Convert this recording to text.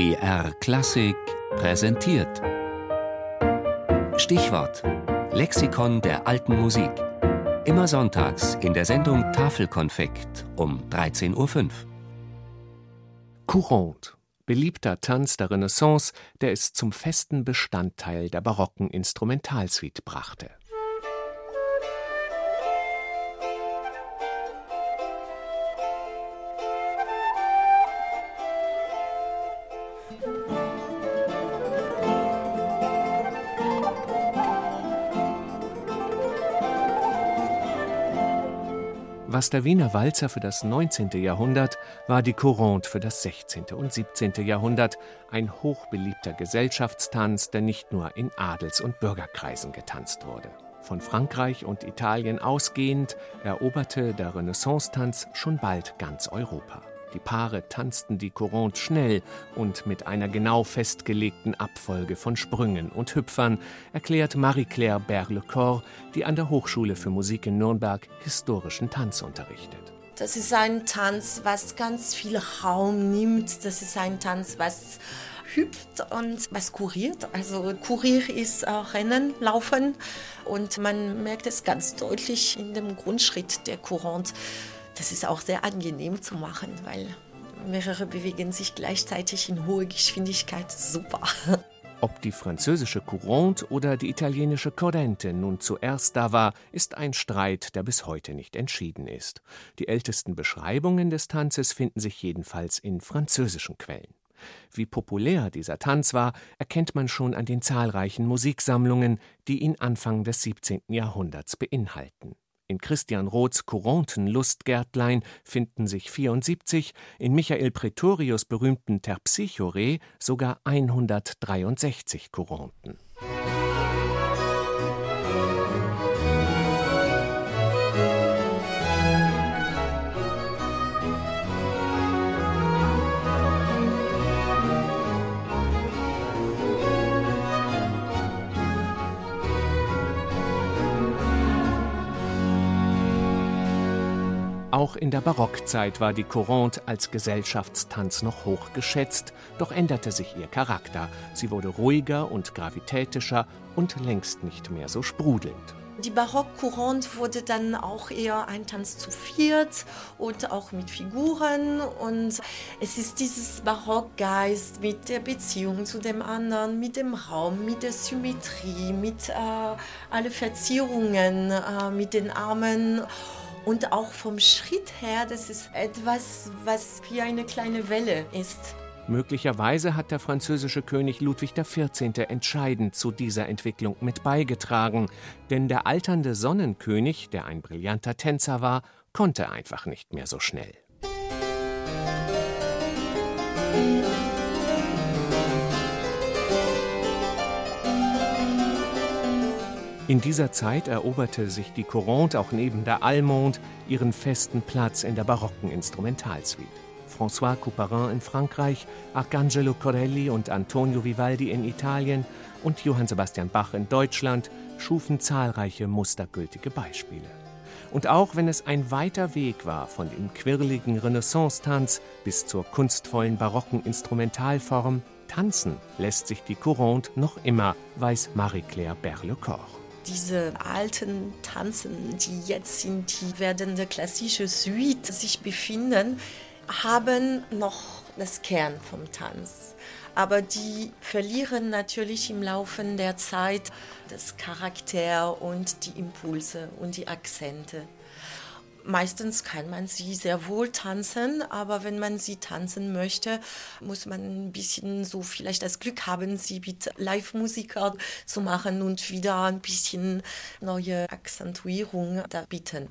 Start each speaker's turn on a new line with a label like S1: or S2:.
S1: BR Klassik präsentiert. Stichwort: Lexikon der alten Musik. Immer sonntags in der Sendung Tafelkonfekt um 13.05 Uhr.
S2: Courante, beliebter Tanz der Renaissance, der es zum festen Bestandteil der barocken Instrumentalsuite brachte. Was der Wiener Walzer für das 19. Jahrhundert war die Courante für das 16. und 17. Jahrhundert, ein hochbeliebter Gesellschaftstanz, der nicht nur in Adels- und Bürgerkreisen getanzt wurde. Von Frankreich und Italien ausgehend eroberte der Renaissance-Tanz schon bald ganz Europa. Die Paare tanzten die Courante schnell und mit einer genau festgelegten Abfolge von Sprüngen und Hüpfern, erklärt Marie-Claire Berle-Corps, die an der Hochschule für Musik in Nürnberg historischen Tanz unterrichtet.
S3: Das ist ein Tanz, was ganz viel Raum nimmt. Das ist ein Tanz, was hüpft und was kuriert. Also Kurier ist äh, Rennen, Laufen und man merkt es ganz deutlich in dem Grundschritt der Courante. Das ist auch sehr angenehm zu machen, weil mehrere bewegen sich gleichzeitig in hoher Geschwindigkeit. Super.
S2: Ob die französische Courante oder die italienische Corrente nun zuerst da war, ist ein Streit, der bis heute nicht entschieden ist. Die ältesten Beschreibungen des Tanzes finden sich jedenfalls in französischen Quellen. Wie populär dieser Tanz war, erkennt man schon an den zahlreichen Musiksammlungen, die ihn Anfang des 17. Jahrhunderts beinhalten. In Christian Roths Couranten-Lustgärtlein finden sich 74, in Michael Pretorius berühmten Terpsichore sogar 163 Couranten. Auch in der Barockzeit war die Courante als Gesellschaftstanz noch hoch geschätzt, doch änderte sich ihr Charakter. Sie wurde ruhiger und gravitätischer und längst nicht mehr so sprudelnd.
S3: Die Barock-Courante wurde dann auch eher ein Tanz zu viert und auch mit Figuren. Und es ist dieses Barockgeist mit der Beziehung zu dem anderen, mit dem Raum, mit der Symmetrie, mit äh, alle Verzierungen, äh, mit den Armen. Und auch vom Schritt her, das ist etwas, was wie eine kleine Welle ist.
S2: Möglicherweise hat der französische König Ludwig XIV. entscheidend zu dieser Entwicklung mit beigetragen, denn der alternde Sonnenkönig, der ein brillanter Tänzer war, konnte einfach nicht mehr so schnell. In dieser Zeit eroberte sich die Courante auch neben der Allemande ihren festen Platz in der barocken Instrumentalsuite. François Couperin in Frankreich, Arcangelo Corelli und Antonio Vivaldi in Italien und Johann Sebastian Bach in Deutschland schufen zahlreiche mustergültige Beispiele. Und auch wenn es ein weiter Weg war von dem quirligen Renaissance-Tanz bis zur kunstvollen barocken Instrumentalform, tanzen lässt sich die Courante noch immer, weiß Marie-Claire Berle-Corps
S3: diese alten Tanzen, die jetzt in die werdende klassische Suite sich befinden, haben noch das Kern vom Tanz. Aber die verlieren natürlich im Laufe der Zeit das Charakter und die Impulse und die Akzente. Meistens kann man sie sehr wohl tanzen, aber wenn man sie tanzen möchte, muss man ein bisschen so vielleicht das Glück haben, sie mit Live-Musikern zu machen und wieder ein bisschen neue Akzentuierung da bieten.